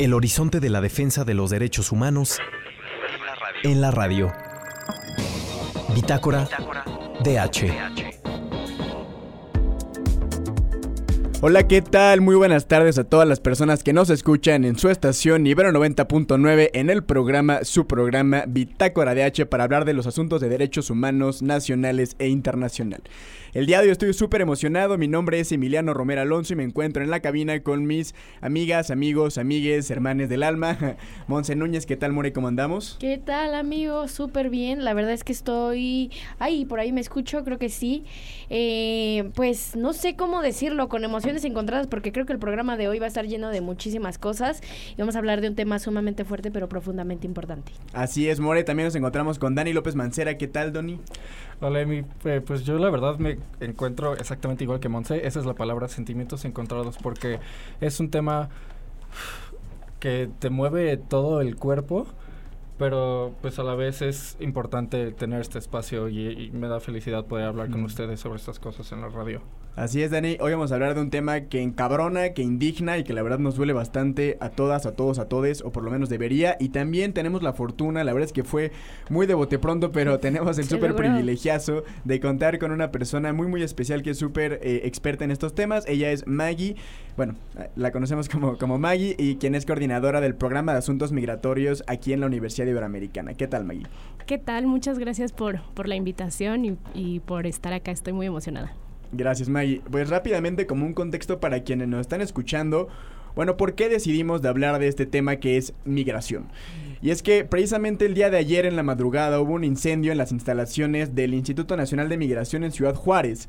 El horizonte de la defensa de los derechos humanos en la radio. Bitácora DH. Hola, ¿qué tal? Muy buenas tardes a todas las personas que nos escuchan en su estación Ibero 90.9 en el programa, su programa Bitácora DH para hablar de los asuntos de derechos humanos nacionales e internacional. El día de hoy estoy súper emocionado. Mi nombre es Emiliano Romero Alonso y me encuentro en la cabina con mis amigas, amigos, amigues, hermanes del alma. Monse Núñez, ¿qué tal, More? ¿Cómo andamos? ¿Qué tal, amigo? Súper bien. La verdad es que estoy. Ay, por ahí me escucho, creo que sí. Eh, pues no sé cómo decirlo, con emociones encontradas, porque creo que el programa de hoy va a estar lleno de muchísimas cosas y vamos a hablar de un tema sumamente fuerte, pero profundamente importante. Así es, More. También nos encontramos con Dani López Mancera. ¿Qué tal, Doni? Hola, Emi. Eh, pues yo la verdad me encuentro exactamente igual que Monse. Esa es la palabra, sentimientos encontrados, porque es un tema que te mueve todo el cuerpo, pero pues a la vez es importante tener este espacio y, me da felicidad poder hablar con ustedes sobre estas cosas en la radio. Así es, Dani. Hoy vamos a hablar de un tema que encabrona, que indigna y que la verdad nos duele bastante a todas, a todos, a todes, o por lo menos debería. Y también tenemos la fortuna, la verdad es que fue muy de bote pronto, pero tenemos el súper privilegiazo de contar con una persona muy, muy especial que es súper eh, experta en estos temas. Ella es Maggie, bueno, la conocemos como, como Maggie y quien es coordinadora del programa de asuntos migratorios aquí en la Universidad Iberoamericana. ¿Qué tal, Maggie? ¿Qué tal? Muchas gracias por, por la invitación y, y por estar acá. Estoy muy emocionada. Gracias, Maggie. Pues rápidamente, como un contexto para quienes nos están escuchando, bueno, ¿por qué decidimos de hablar de este tema que es migración? Y es que precisamente el día de ayer en la madrugada hubo un incendio en las instalaciones del Instituto Nacional de Migración en Ciudad Juárez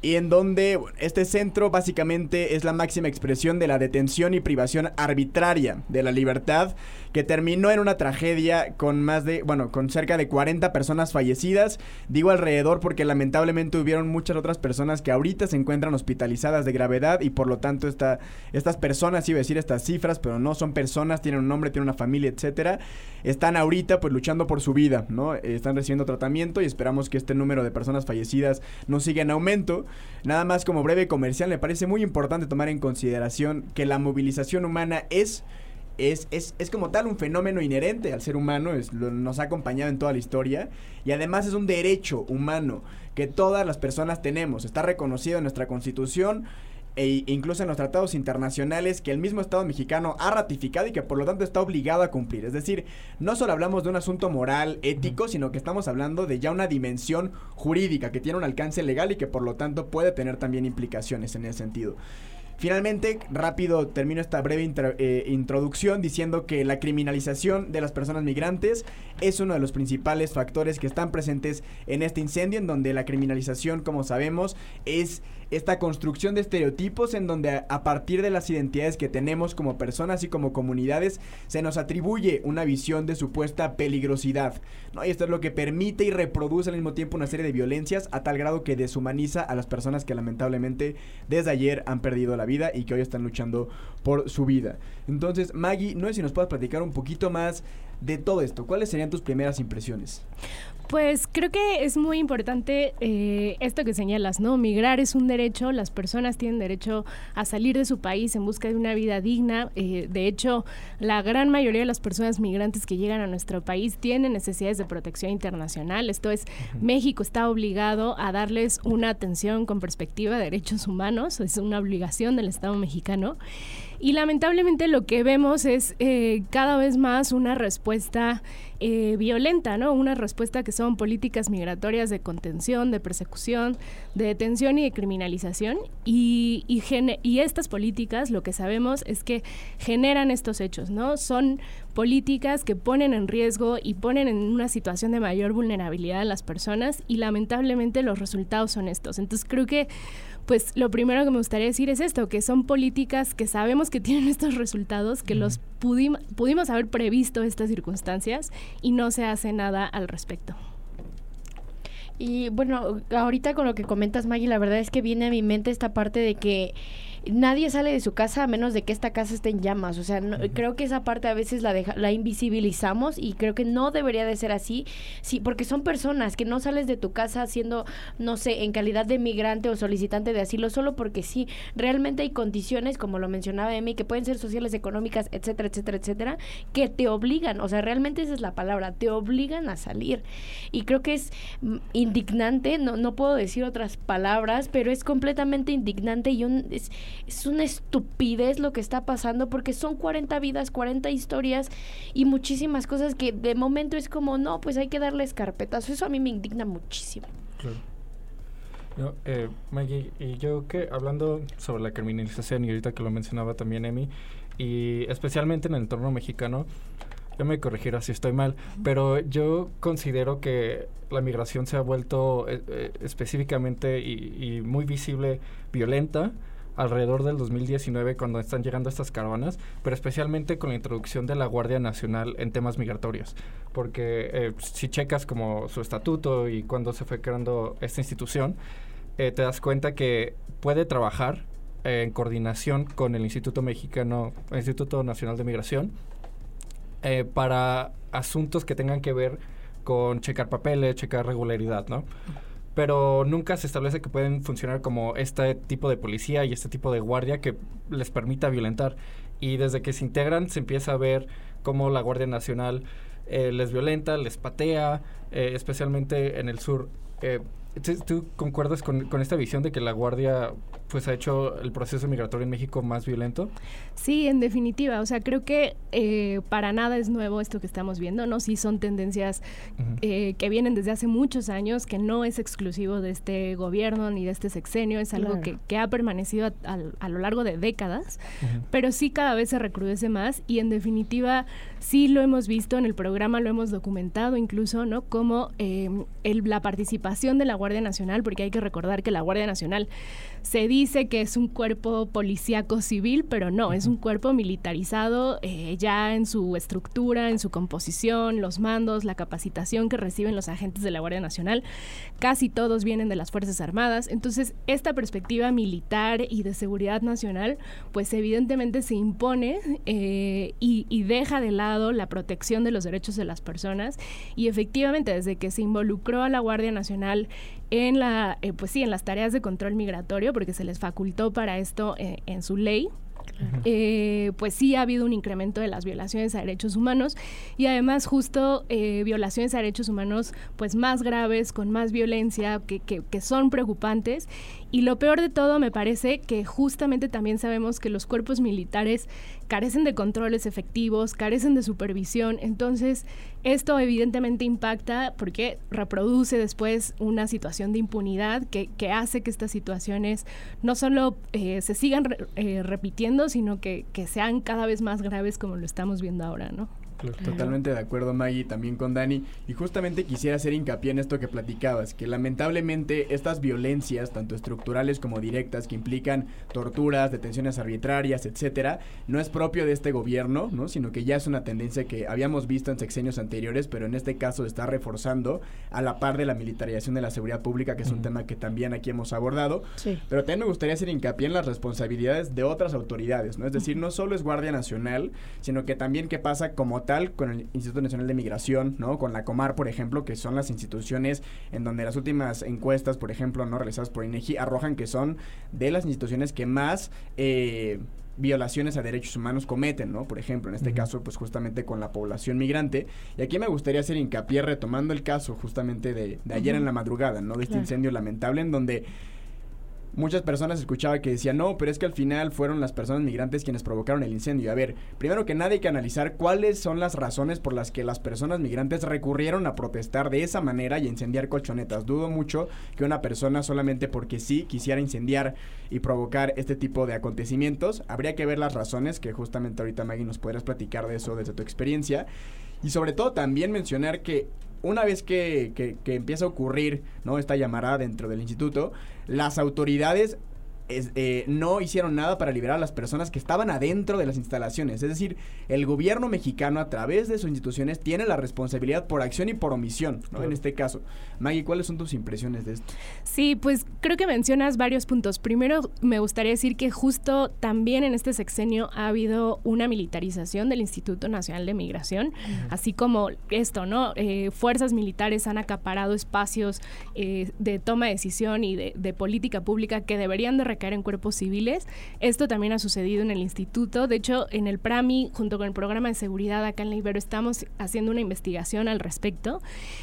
y en donde este centro básicamente es la máxima expresión de la detención y privación arbitraria de la libertad que terminó en una tragedia con más de, bueno, con cerca de 40 personas fallecidas. Digo alrededor porque lamentablemente hubieron muchas otras personas que ahorita se encuentran hospitalizadas de gravedad y por lo tanto esta, estas personas, iba a decir estas cifras, pero no son personas, tienen un nombre, tienen una familia, etcétera, están ahorita pues luchando por su vida, ¿no? Están recibiendo tratamiento y esperamos que este número de personas fallecidas no siga en aumento. Nada más como breve comercial, me parece muy importante tomar en consideración que la movilización humana es es, es, es, como tal un fenómeno inherente al ser humano, es, nos ha acompañado en toda la historia y además es un derecho humano que todas las personas tenemos, está reconocido en nuestra constitución e incluso en los tratados internacionales que el mismo Estado mexicano ha ratificado y que por lo tanto está obligado a cumplir. Es decir, no solo hablamos de un asunto moral, ético, sino que estamos hablando de ya una dimensión jurídica que tiene un alcance legal y que por lo tanto puede tener también implicaciones en ese sentido. Finalmente, rápido termino esta breve eh, introducción diciendo que la criminalización de las personas migrantes es uno de los principales factores que están presentes en este incendio, en donde la criminalización, como sabemos, es esta construcción de estereotipos en donde a, partir de las identidades que tenemos como personas y como comunidades se nos atribuye una visión de supuesta peligrosidad. ¿no? Y esto es lo que permite y reproduce al mismo tiempo una serie de violencias a tal grado que deshumaniza a las personas que lamentablemente desde ayer han perdido la vida y que hoy están luchando por su vida. Entonces, Maggie, no sé si nos puedes platicar un poquito más de todo esto. ¿Cuáles serían tus primeras impresiones? Pues creo que es muy importante eh, esto que señalas, ¿no? Migrar es un derecho, las personas tienen derecho a salir de su país en busca de una vida digna. Eh, de hecho, la gran mayoría de las personas migrantes que llegan a nuestro país tienen necesidades de protección internacional. Esto es, México está obligado a darles una atención con perspectiva de derechos humanos, es una obligación del Estado mexicano. Y lamentablemente lo que vemos es eh, cada vez más una respuesta eh, violenta, ¿no? Una respuesta que son políticas migratorias de contención, de persecución, de detención y de criminalización. Y, y, y estas políticas, lo que sabemos es que generan estos hechos, ¿no? Son políticas que ponen en riesgo y ponen en una situación de mayor vulnerabilidad a las personas y lamentablemente los resultados son estos. Entonces creo que pues lo primero que me gustaría decir es esto, que son políticas que sabemos que tienen estos resultados, que los pudimos haber previsto estas circunstancias y no se hace nada al respecto. Y bueno, ahorita con lo que comentas, Maggie, la verdad es que viene a mi mente esta parte de que nadie sale de su casa a menos de que esta casa esté en llamas. O sea, creo que esa parte a veces la, deja, la invisibilizamos y creo que no debería de ser así, sí, porque son personas que no sales de tu casa siendo, no sé, en calidad de migrante o solicitante de asilo solo porque sí. Realmente hay condiciones, como lo mencionaba Emi, que pueden ser sociales, económicas, etcétera, etcétera, etcétera, que te obligan, o sea, realmente esa es la palabra, te obligan a salir. Y creo que es mm, indignante, no, no puedo decir otras palabras, pero es completamente indignante y un, es, es una estupidez lo que está pasando porque son 40 vidas, 40 historias y muchísimas cosas que de momento es como, no, pues hay que darles carpetas. Eso a mí me indigna muchísimo. Claro. eh, Maggie, y yo que hablando sobre la criminalización y ahorita que lo mencionaba también Emi, y especialmente en el entorno mexicano, yo me corregirá si estoy mal, pero yo considero que la migración se ha vuelto eh, eh, específicamente y, y, muy visible violenta alrededor del 2019 cuando están llegando estas caravanas, pero especialmente con la introducción de la Guardia Nacional en temas migratorios, porque eh, si checas como su estatuto y cuando se fue creando esta institución, eh, te das cuenta que puede trabajar eh, en coordinación con el Instituto Mexicano, el Instituto Nacional de Migración, eh, para asuntos que tengan que ver con checar papeles, checar regularidad, ¿no? Pero nunca se establece que pueden funcionar como este tipo de policía y este tipo de guardia que les permita violentar. Y desde que se integran se empieza a ver cómo la Guardia Nacional eh, les violenta, les patea, eh, especialmente en el sur. Eh, ¿Tú concuerdas con, con, esta visión de que la Guardia pues ha hecho el proceso migratorio en México más violento? Sí, en definitiva. O sea, creo que eh, para nada es nuevo esto que estamos viendo, ¿no? Sí son tendencias uh -huh. eh, que vienen desde hace muchos años, que no es exclusivo de este gobierno ni de este sexenio, es algo claro. que, que, ha permanecido a, a, a, lo largo de décadas, uh -huh. pero sí cada vez se recrudece más y en definitiva sí lo hemos visto en el programa, lo hemos documentado incluso, ¿no? Como eh, el, la participación de la Guardia Nacional, porque hay que recordar que la Guardia Nacional se dice que es un cuerpo policíaco civil, pero no, es un cuerpo militarizado eh, ya en su estructura, en su composición, los mandos, la capacitación que reciben los agentes de la Guardia Nacional. Casi todos vienen de las Fuerzas Armadas. Entonces, esta perspectiva militar y de seguridad nacional, pues evidentemente se impone eh, y, y deja de lado la protección de los derechos de las personas. Y efectivamente, desde que se involucró a la Guardia Nacional en la eh, pues sí en las tareas de control migratorio porque se les facultó para esto eh, en su ley eh, pues sí ha habido un incremento de las violaciones a derechos humanos y además justo eh, violaciones a derechos humanos pues más graves, con más violencia, que, que, que, son preocupantes. Y lo peor de todo me parece que justamente también sabemos que los cuerpos militares carecen de controles efectivos, carecen de supervisión, entonces esto evidentemente impacta porque reproduce después una situación de impunidad que, que hace que estas situaciones no solo eh, se sigan re, eh, repitiendo, sino que, que sean cada vez más graves como lo estamos viendo ahora, ¿no? Totalmente de acuerdo, Maggie, también con Dani. Y justamente quisiera hacer hincapié en esto que platicabas, que lamentablemente estas violencias, tanto estructurales como directas, que implican torturas, detenciones arbitrarias, etcétera, no es propio de este gobierno, ¿no? Sino que ya es una tendencia que habíamos visto en sexenios anteriores, pero en este caso está reforzando a la par de la militarización de la seguridad pública, que es un tema que también aquí hemos abordado. Sí. Pero también me gustaría hacer hincapié en las responsabilidades de otras autoridades, ¿no? Es decir, no solo es Guardia Nacional, sino que también qué pasa como con el Instituto Nacional de Migración, ¿no? Con la Comar, por ejemplo, que son las instituciones en donde las últimas encuestas, por ejemplo, no realizadas por INEGI, arrojan que son de las instituciones que más eh, violaciones a derechos humanos cometen, ¿no? Por ejemplo, en este uh -huh. caso, pues justamente con la población migrante. Y aquí me gustaría hacer hincapié retomando el caso justamente de, de ayer uh -huh. en la madrugada, ¿no? De este claro. incendio lamentable en donde muchas personas escuchaba que decían, no, pero es que al final fueron las personas migrantes quienes provocaron el incendio. A ver, primero que nada hay que analizar cuáles son las razones por las que las personas migrantes recurrieron a protestar de esa manera y a incendiar colchonetas. Dudo mucho que una persona solamente porque sí quisiera incendiar y provocar este tipo de acontecimientos. Habría que ver las razones, que justamente ahorita Maggie nos podrás platicar de eso desde tu experiencia. Y sobre todo también mencionar que una vez que, que, que, empieza a ocurrir ¿no? esta llamada dentro del instituto, las autoridades eh, no hicieron nada para liberar a las personas que estaban adentro de las instalaciones. Es decir, el gobierno mexicano a través de sus instituciones tiene la responsabilidad por acción y por omisión, ¿no? En este caso. Maggie, ¿cuáles son tus impresiones de esto? Sí, pues creo que mencionas varios puntos. Primero, me gustaría decir que justo también en este sexenio ha habido una militarización del Instituto Nacional de Migración, así como esto, ¿no? Eh, fuerzas militares han acaparado espacios eh, de toma de decisión y de, de política pública que deberían de caer en cuerpos civiles. Esto también ha sucedido en el instituto. De hecho, en el PRAMI, junto con el programa de seguridad acá en la Ibero, estamos haciendo una investigación al respecto.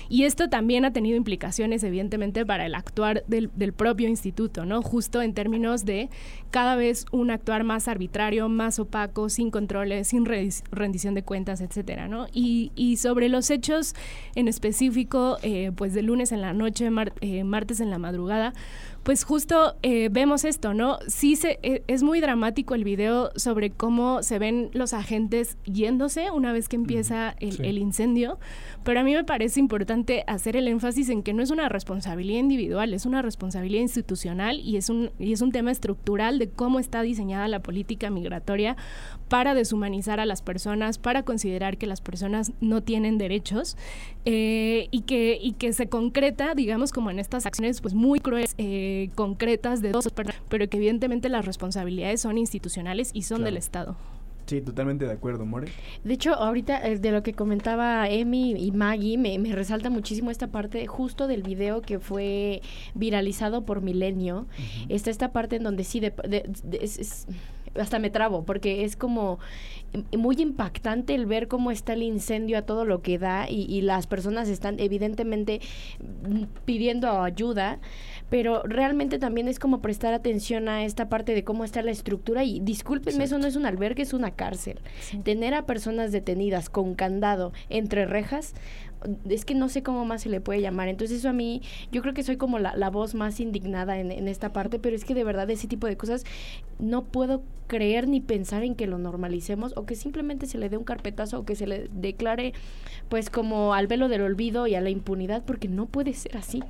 Y esto también ha tenido implicaciones, evidentemente, para el actuar del, propio instituto, ¿no? Justo en términos de cada vez un actuar más arbitrario, más opaco, sin controles, sin rendición de cuentas, etcétera, ¿no? Y, sobre los hechos en específico, eh, pues de lunes en la noche, eh, martes en la madrugada, pues justo eh, vemos esto, ¿no? Sí se, e, es muy dramático el video sobre cómo se ven los agentes yéndose una vez que empieza el, incendio, pero a mí me parece importante hacer el énfasis en que no es una responsabilidad individual, es una responsabilidad institucional y es un, y es un tema estructural de cómo está diseñada la política migratoria para deshumanizar a las personas, para considerar que las personas no tienen derechos eh, y, que, y que se concreta, digamos, como en estas acciones pues muy crueles. Eh, concretas de dos personas, pero que evidentemente las responsabilidades son institucionales y son del Estado. Sí, totalmente de acuerdo, More. De hecho, ahorita eh, de lo que comentaba Emi y Maggie, me, resalta muchísimo esta parte justo del video que fue viralizado por Milenio. Está esta parte en donde sí, de, hasta me trabo, porque es como muy impactante el ver cómo está el incendio a todo lo que da y, y las personas están evidentemente pidiendo ayuda pero realmente también es como prestar atención a esta parte de cómo está la estructura y discúlpenme, eso no es un albergue, es una cárcel. Tener a personas detenidas con candado entre rejas, es que no sé cómo más se le puede llamar. Entonces eso a mí, yo creo que soy como la, la voz más indignada en, en, esta parte, pero es que de verdad ese tipo de cosas no puedo creer ni pensar en que lo normalicemos o que simplemente se le dé un carpetazo o que se le declare pues como al velo del olvido y a la impunidad, porque no puede ser así.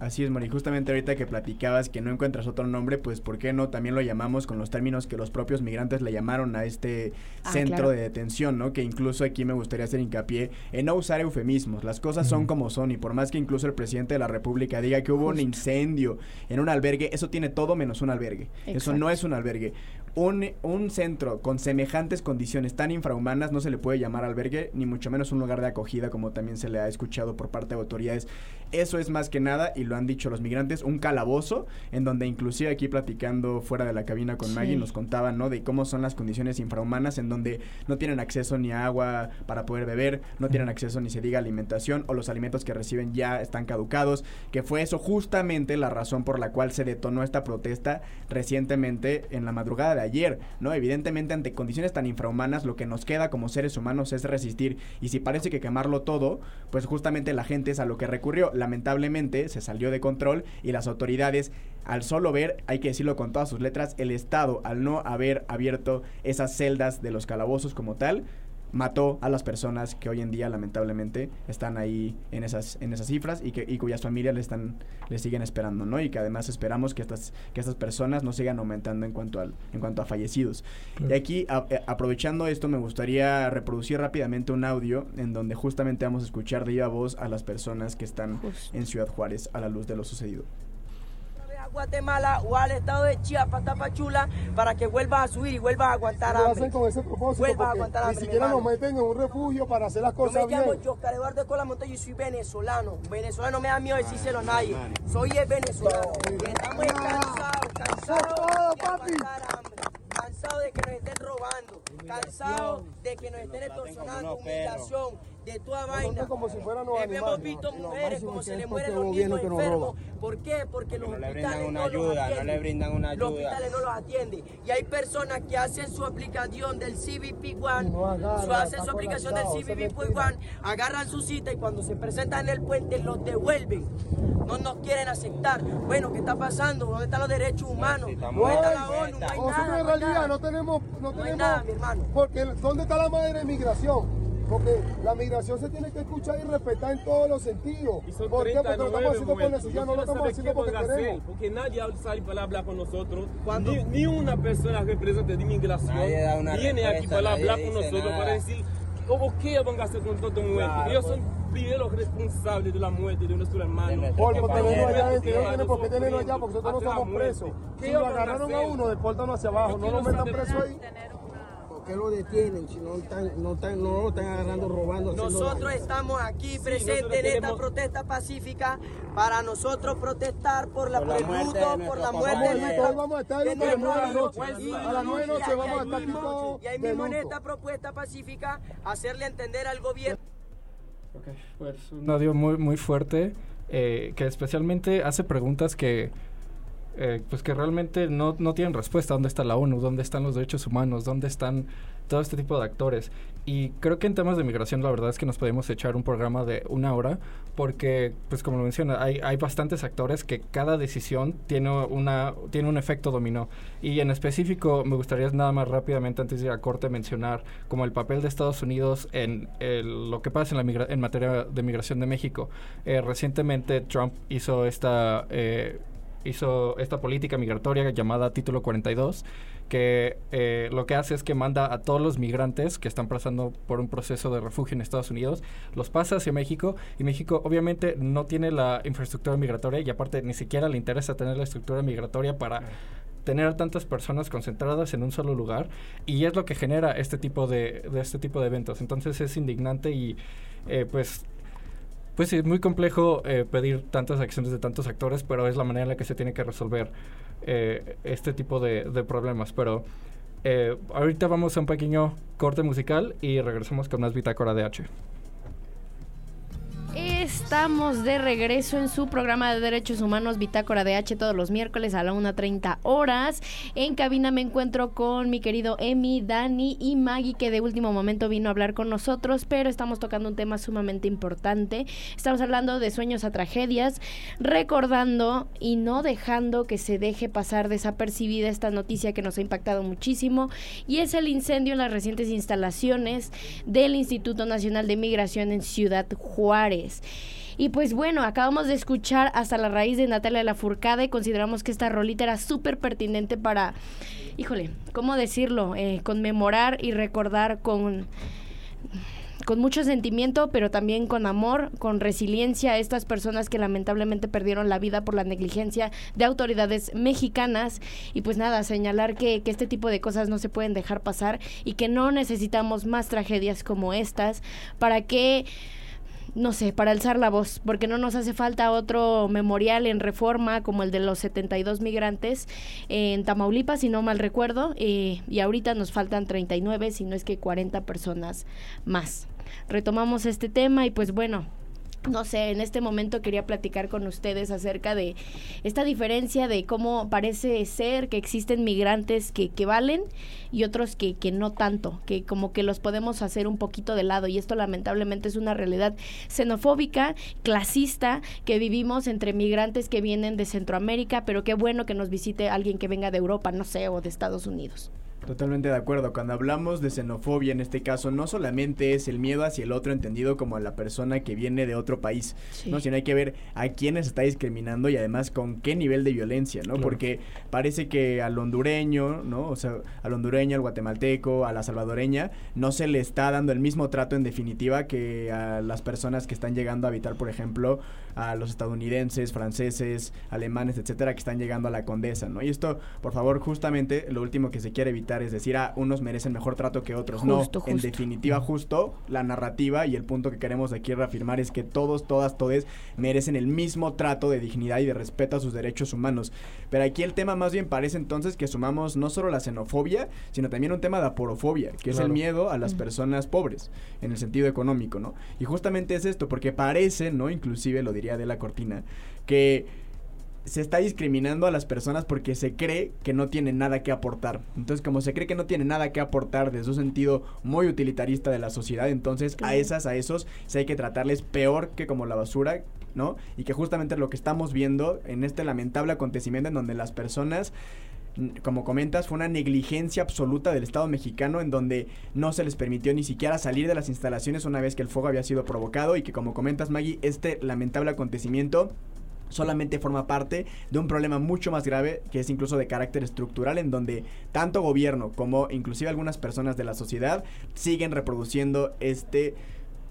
Así es, Mari. Justamente ahorita que platicabas que no encuentras otro nombre, pues ¿por qué no también lo llamamos con los términos que los propios migrantes le llamaron a este ah, centro de detención, ¿no? Que incluso aquí me gustaría hacer hincapié en no usar eufemismos. Las cosas son como son y por más que incluso el presidente de la República diga que hubo un incendio en un albergue, eso tiene todo menos un albergue. Eso no es un albergue un, un, centro con semejantes condiciones tan infrahumanas no se le puede llamar albergue, ni mucho menos un lugar de acogida, como también se le ha escuchado por parte de autoridades. Eso es más que nada, y lo han dicho los migrantes, un calabozo, en donde inclusive aquí platicando fuera de la cabina con Maggie nos contaban, ¿no? De cómo son las condiciones infrahumanas, en donde no tienen acceso ni a agua para poder beber, no tienen acceso ni se diga alimentación, o los alimentos que reciben ya están caducados, que fue eso justamente la razón por la cual se detonó esta protesta recientemente en la madrugada de ayer, ¿no? Evidentemente ante condiciones tan infrahumanas lo que nos queda como seres humanos es resistir y si parece que quemarlo todo, pues justamente la gente es a lo que recurrió. Lamentablemente se salió de control y las autoridades al solo ver, hay que decirlo con todas sus letras, el Estado al no haber abierto esas celdas de los calabozos como tal, mató a las personas que hoy en día lamentablemente están ahí en esas en esas cifras y que y cuyas familias le están le siguen esperando no y que además esperamos que estas que estas personas no sigan aumentando en cuanto al en cuanto a fallecidos. Y aquí eh, aprovechando esto me gustaría reproducir rápidamente un audio en donde justamente vamos a escuchar de viva voz a las personas que están en Ciudad Juárez a la luz de lo sucedido Guatemala o al estado de Chiapas, Tapachula, para que vuelva a subir y vuelva a aguantar hambre. Lo hacen con ese propósito. Vuelva a aguantar hambre. Ni siquiera nos meten en un refugio para hacer las cosas bien. Yo me llamo Oscar Eduardo Cola Montoya y soy venezolano. Venezolano no me da miedo decírselo a nadie. Soy el venezolano. Estamos cansados, cansados de aguantar hambre. Cansados de que nos estén robando. Cansados de que nos estén extorsionando, humillación de toda vaina. Como si fueran Hemos visto mujeres como se le mueren los niños enfermos. ¿Por qué? Porque los hospitales no, ayuda, no le brindan una ayuda. Los hospitales no los atienden. Y hay personas que hacen su aplicación del CBP One, su, hacen su aplicación del CBP One, agarran su cita y cuando se presentan en el puente los devuelven. No nos quieren aceptar. Bueno, ¿qué está pasando? ¿Dónde están los derechos humanos? ¿Dónde está la ONU? Nosotros en realidad no tenemos, no tenemos, nada, mi hermano. Porque ¿dónde está la madre de migración? Porque la migración se tiene que escuchar y respetar en todos los sentidos. ¿Por qué? Porque lo estamos haciendo por necesidad, no lo estamos haciendo porque queremos. Porque nadie sale para hablar con nosotros. Ni, ni, una persona representante de inmigración viene aquí para hablar con nosotros, para decir o qué van a hacer con todo muerte. Claro, Ellos son primeros responsables de la muerte de nuestro hermano. Por tenerlo allá, no tiene por qué tenerlo allá, porque nosotros no somos presos. Si lo agarraron a uno, deportan hacia abajo, no lo metan preso ahí qué lo detienen si no, están, no, están, no lo están agarrando robando? Nosotros estamos aquí presentes en esta protesta pacífica para nosotros protestar por la, por la muerte, por la muerte de nuestra, vamos a estar la noche. A las nueve noche vamos a estar Y ahí mismo en esta propuesta pacífica hacerle entender al gobierno. Okay, pues un audio muy, muy fuerte eh, que especialmente hace preguntas que eh, pues que realmente no, no tienen respuesta. ¿Dónde está la ONU? ¿Dónde están los derechos humanos? ¿Dónde están todo este tipo de actores? Y creo que en temas de migración la verdad es que nos podemos echar un programa de una hora porque, pues como lo menciona, hay, hay bastantes actores que cada decisión tiene, una, tiene un efecto dominó. Y en específico me gustaría nada más rápidamente antes de ir a corte mencionar como el papel de Estados Unidos en lo que pasa en, la en materia de migración de México. Eh, recientemente Trump hizo esta... Eh, hizo esta política migratoria llamada Título 42, que eh, lo que hace es que manda a todos los migrantes que están pasando por un proceso de refugio en Estados Unidos, los pasa hacia México y México obviamente no tiene la infraestructura migratoria y aparte ni siquiera le interesa tener la estructura migratoria para tener a tantas personas concentradas en un solo lugar y es lo que genera este tipo de, de este tipo de eventos. Entonces es indignante y eh, pues pues sí, es muy complejo eh, pedir tantas acciones de tantos actores, pero es la manera en la que se tiene que resolver eh, este tipo de, problemas. Pero eh, ahorita vamos a un pequeño corte musical y regresamos con más Bitácora de H. Estamos de regreso en su programa de Derechos Humanos Bitácora de H todos los miércoles a la 1.30 horas. En cabina me encuentro con mi querido Emi, Dani y Maggie que de último momento vino a hablar con nosotros, pero estamos tocando un tema sumamente importante. Estamos hablando de sueños a tragedias, recordando y no dejando que se deje pasar desapercibida esta noticia que nos ha impactado muchísimo y es el incendio en las recientes instalaciones del Instituto Nacional de Migración en Ciudad Juárez. Y pues bueno, acabamos de escuchar hasta la raíz de Natalia y consideramos que esta rolita era súper pertinente para, híjole, ¿cómo decirlo? Eh, conmemorar y recordar con con mucho sentimiento, pero también con amor, con resiliencia a estas personas que lamentablemente perdieron la vida por la negligencia de autoridades mexicanas. Y pues nada, señalar que, que este tipo de cosas no se pueden dejar pasar y que no necesitamos más tragedias como estas para que no sé, para alzar la voz, porque no nos hace falta otro memorial en reforma como el de los 72 migrantes en Tamaulipas, si no mal recuerdo, eh, y ahorita nos faltan 39, si no es que 40 personas más. Retomamos este tema y pues bueno, no sé, en este momento quería platicar con ustedes acerca de esta diferencia de cómo parece ser que existen migrantes que, que valen y otros que, que no tanto, que como que los podemos hacer un poquito de lado y esto lamentablemente es una realidad xenofóbica, clasista que vivimos entre migrantes que vienen de Centroamérica, pero qué bueno que nos visite alguien que venga de Europa, no sé, o de Estados Unidos. Totalmente de acuerdo. Cuando hablamos de xenofobia en este caso, no solamente es el miedo hacia el otro entendido como a la persona que viene de otro país, ¿no? Sino hay que ver a quiénes está discriminando y además con qué nivel de violencia, ¿no? Porque parece que al hondureño, ¿no? O sea, al hondureño, al guatemalteco, a la salvadoreña, no se le está dando el mismo trato en definitiva que a las personas que están llegando a habitar, por ejemplo, a los estadounidenses, franceses, alemanes, etcétera, que están llegando a la condesa, ¿no? Y esto, por favor, justamente lo último que se quiere evitar es decir, a ah, unos merecen mejor trato que otros. no, en definitiva, justo la narrativa y el punto que queremos aquí reafirmar es que todos, todas, todes merecen el mismo trato de dignidad y de respeto a sus derechos humanos. Pero aquí el tema más bien parece entonces que sumamos no solo la xenofobia, sino también un tema de aporofobia, que es el miedo a las personas pobres, en el sentido económico, ¿no? Y justamente es esto, porque parece, ¿no? Inclusive lo diría de la cortina, que se está discriminando a las personas porque se cree que no tienen nada que aportar. Entonces, como se cree que no tiene nada que aportar desde un sentido muy utilitarista de la sociedad, entonces a esas, a esos, se hay que tratarles peor que como la basura, ¿no? Y que justamente lo que estamos viendo en este lamentable acontecimiento en donde las personas como comentas, fue una negligencia absoluta del Estado mexicano en donde no se les permitió ni siquiera salir de las instalaciones una vez que el fuego había sido provocado y que como comentas Maggie, este lamentable acontecimiento solamente forma parte de un problema mucho más grave que es incluso de carácter estructural en donde tanto gobierno como inclusive algunas personas de la sociedad siguen reproduciendo este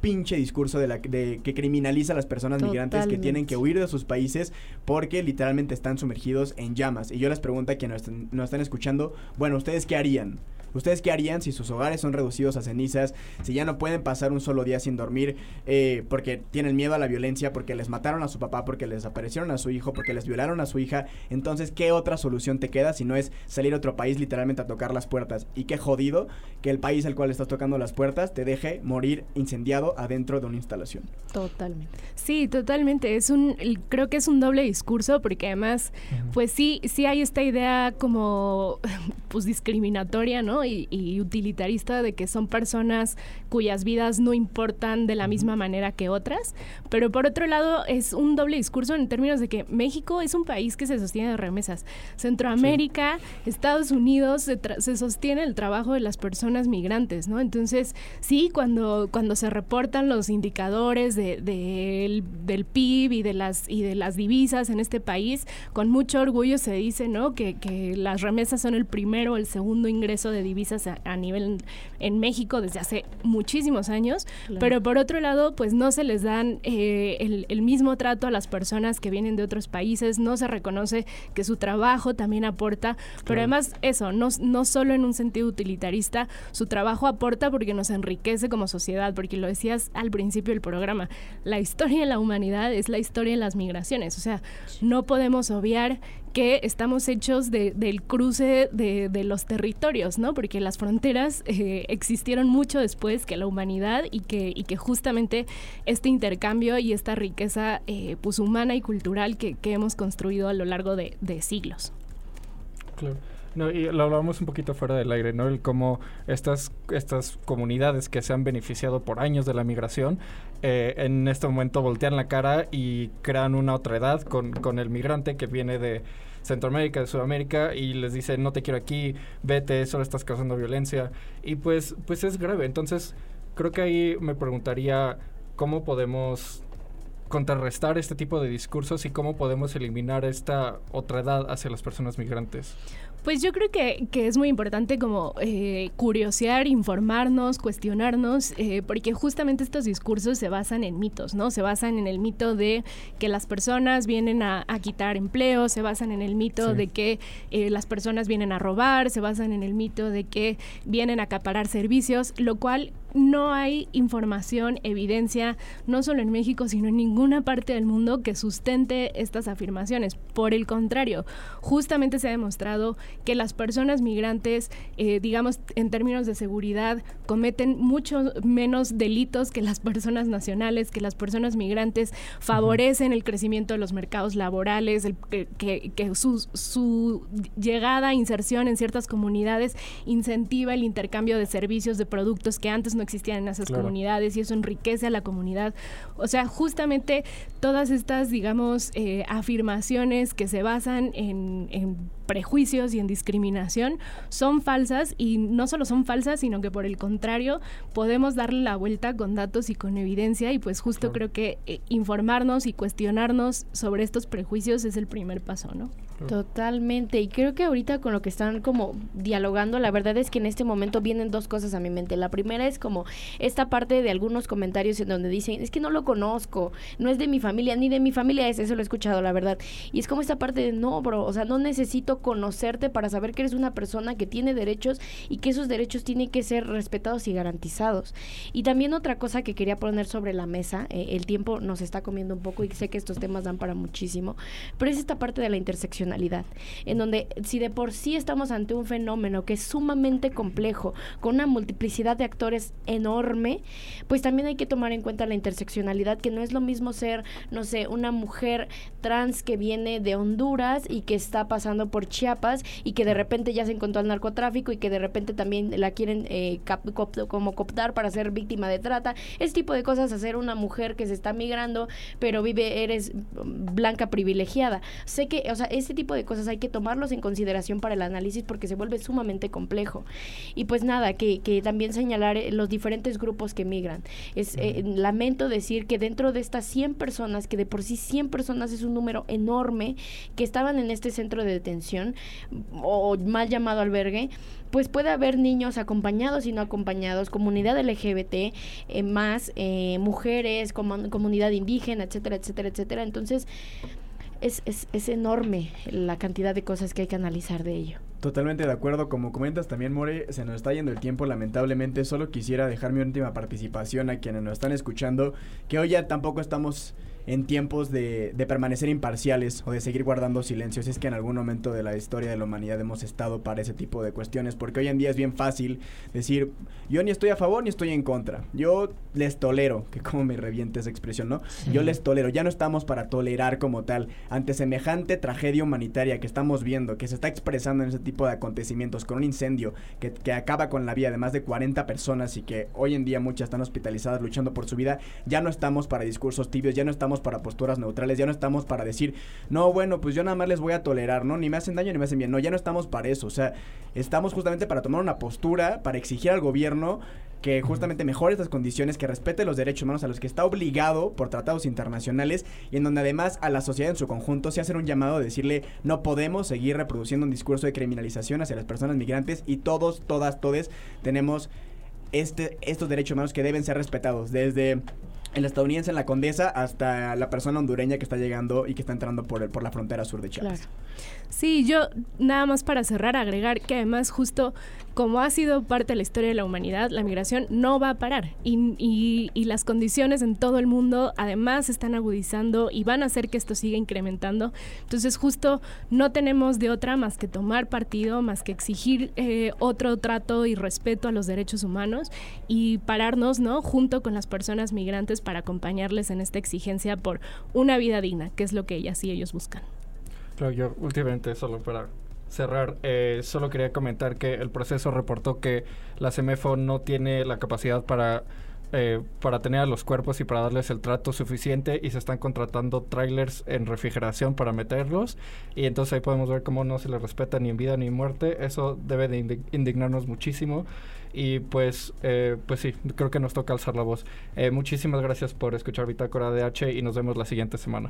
pinche discurso de, la, de que criminaliza a las personas migrantes que tienen que huir de sus países porque literalmente están sumergidos en llamas. Y yo les pregunto a quienes nos están escuchando, bueno, ¿ustedes qué harían? ¿Ustedes qué harían si sus hogares son reducidos a cenizas? Si ya no pueden pasar un solo día sin dormir eh, porque tienen miedo a la violencia, porque les mataron a su papá, porque les desaparecieron a su hijo, porque les violaron a su hija. Entonces, ¿qué otra solución te queda si no es salir a otro país literalmente a tocar las puertas? Y qué jodido que el país al cual estás tocando las puertas te deje morir incendiado adentro de una instalación. Totalmente. Sí, totalmente. Es un, creo que es un doble discurso porque además, pues sí, sí hay esta idea como, pues discriminatoria, ¿no? Y, utilitarista de que son personas cuyas vidas no importan de la misma manera que otras. Pero por otro lado, es un doble discurso en términos de que México es un país que se sostiene de remesas. Centroamérica, Estados Unidos, se, sostiene el trabajo de las personas migrantes, ¿no? Entonces, sí, cuando, cuando se reportan los indicadores de, del PIB y de, las, y de las divisas en este país, con mucho orgullo se dice, ¿no? Que, que las remesas son el primero o el segundo ingreso de divisas a, nivel en México desde hace muchísimos años, pero por otro lado, pues no se les dan eh, el, mismo trato a las personas que vienen de otros países, no se reconoce que su trabajo también aporta, pero además eso, no, no solo en un sentido utilitarista, su trabajo aporta porque nos enriquece como sociedad, porque lo decías al principio del programa, la historia de la humanidad es la historia de las migraciones, o sea, no podemos obviar que estamos hechos de, del cruce de, los territorios, ¿no? Porque las fronteras eh, existieron mucho después que la humanidad y que, justamente este intercambio y esta riqueza eh, pues humana y cultural que, que, hemos construido a lo largo de, de siglos. Claro. No, y lo hablábamos un poquito fuera del aire, ¿no? El cómo estas, estas comunidades que se han beneficiado por años de la migración, eh, en este momento voltean la cara y crean una otra edad con, con el migrante que viene de Centroamérica, de Sudamérica, y les dice, no te quiero aquí, vete, solo estás causando violencia. Y pues, pues es grave. Entonces, creo que ahí me preguntaría cómo podemos contrarrestar este tipo de discursos y cómo podemos eliminar esta otra edad hacia las personas migrantes. Pues yo creo que, que es muy importante como eh, curiosear, informarnos, cuestionarnos, eh, porque justamente estos discursos se basan en mitos, ¿no? Se basan en el mito de que las personas vienen a, quitar empleo, se basan en el mito de que eh, las personas vienen a robar, se basan en el mito de que vienen a acaparar servicios, lo cual no hay información, evidencia, no solo en México, sino en ninguna parte del mundo que sustente estas afirmaciones. Por el contrario, justamente se ha demostrado que las personas migrantes, eh, digamos, en términos de seguridad, cometen mucho menos delitos que las personas nacionales, que las personas migrantes favorecen el crecimiento de los mercados laborales, que, su, su llegada, inserción en ciertas comunidades incentiva el intercambio de servicios, de productos que antes no existían en esas comunidades y eso enriquece a la comunidad. O sea, justamente todas estas, digamos, eh, afirmaciones que se basan en, en prejuicios y en discriminación son falsas y no solo son falsas, sino que por el contrario podemos darle la vuelta con datos y con evidencia y pues justo creo que eh, informarnos y cuestionarnos sobre estos prejuicios es el primer paso, ¿no? Totalmente. Y creo que ahorita con lo que están como dialogando, la verdad es que en este momento vienen dos cosas a mi mente. La primera es como esta parte de algunos comentarios en donde dicen, es que no lo conozco, no es de mi familia, ni de mi familia es, eso lo he escuchado, la verdad. Y es como esta parte de, no, bro, o sea, no necesito conocerte para saber que eres una persona que tiene derechos y que esos derechos tienen que ser respetados y garantizados. Y también otra cosa que quería poner sobre la mesa, eh, el tiempo nos está comiendo un poco y sé que estos temas dan para muchísimo, pero es esta parte de la en donde si de por sí estamos ante un fenómeno que es sumamente complejo, con una multiplicidad de actores enorme, pues también hay que tomar en cuenta la interseccionalidad, que no es lo mismo ser, no sé, una mujer trans que viene de Honduras y que está pasando por Chiapas y que de repente ya se encontró al narcotráfico y que de repente también la quieren eh, como cooptar para ser víctima de trata. Ese tipo de cosas, hacer una mujer que se está migrando, pero vive, eres blanca privilegiada. Sé que, o sea, ese tipo de cosas hay que tomarlos en consideración para el análisis porque se vuelve sumamente complejo. Y pues nada, que, que también señalar eh, los diferentes grupos que migran. Es, eh, lamento decir que dentro de estas 100 personas, que de por sí 100 personas es un número enorme, que estaban en este centro de detención o mal llamado albergue, pues puede haber niños acompañados y no acompañados, comunidad LGBT, eh, más mujeres, comunidad indígena, etcétera, etcétera, etcétera. Entonces, es, es, es enorme la cantidad de cosas que hay que analizar de ello. Totalmente de acuerdo, como comentas también More, se nos está yendo el tiempo lamentablemente, solo quisiera dejar mi última participación a quienes nos están escuchando, que hoy ya tampoco estamos en tiempos de, de, permanecer imparciales o de seguir guardando silencios. Es que en algún momento de la historia de la humanidad hemos estado para ese tipo de cuestiones, porque hoy en día es bien fácil decir, yo ni estoy a favor ni estoy en contra. Yo les tolero, que como me reviente esa expresión, ¿no? Yo les tolero. Ya no estamos para tolerar como tal ante semejante tragedia humanitaria que estamos viendo, que se está expresando en ese tipo de acontecimientos, con un incendio que, que acaba con la vida de más de 40 personas y que hoy en día muchas están hospitalizadas luchando por su vida. Ya no estamos para discursos tibios, ya no estamos para posturas neutrales, ya no estamos para decir, no, bueno, pues yo nada más les voy a tolerar, ¿no? Ni me hacen daño ni me hacen bien. No, ya no estamos para eso. O sea, estamos justamente para tomar una postura, para exigir al gobierno que justamente mejore estas condiciones, que respete los derechos humanos a los que está obligado por tratados internacionales y en donde además a la sociedad en su conjunto se hace un llamado a decirle no podemos seguir reproduciendo un discurso de criminalización hacia las personas migrantes y todos, todas, todes tenemos este, estos derechos humanos que deben ser respetados desde el estadounidense en la Condesa hasta la persona hondureña que está llegando y que está entrando por, el, por la frontera sur de Chiapas. Sí, yo nada más para cerrar, agregar que además justo como ha sido parte de la historia de la humanidad, la migración no va a parar y, las condiciones en todo el mundo además se están agudizando y van a hacer que esto siga incrementando. Entonces justo no tenemos de otra más que tomar partido, más que exigir eh, otro trato y respeto a los derechos humanos y pararnos, ¿no? Junto con las personas migrantes para acompañarles en esta exigencia por una vida digna, que es lo que ellas y ellos buscan. Claro, yo últimamente solo para cerrar, eh, solo quería comentar que el proceso reportó que la CEMEFO no tiene la capacidad para eh, para tener a los cuerpos y para darles el trato suficiente y se están contratando trailers en refrigeración para meterlos. Y entonces ahí podemos ver cómo no se les respeta ni en vida ni en muerte. Eso debe de indignarnos muchísimo. Y pues eh, pues sí creo que nos toca alzar la voz. Eh, muchísimas gracias por escuchar Bitácora DH y nos vemos la siguiente semana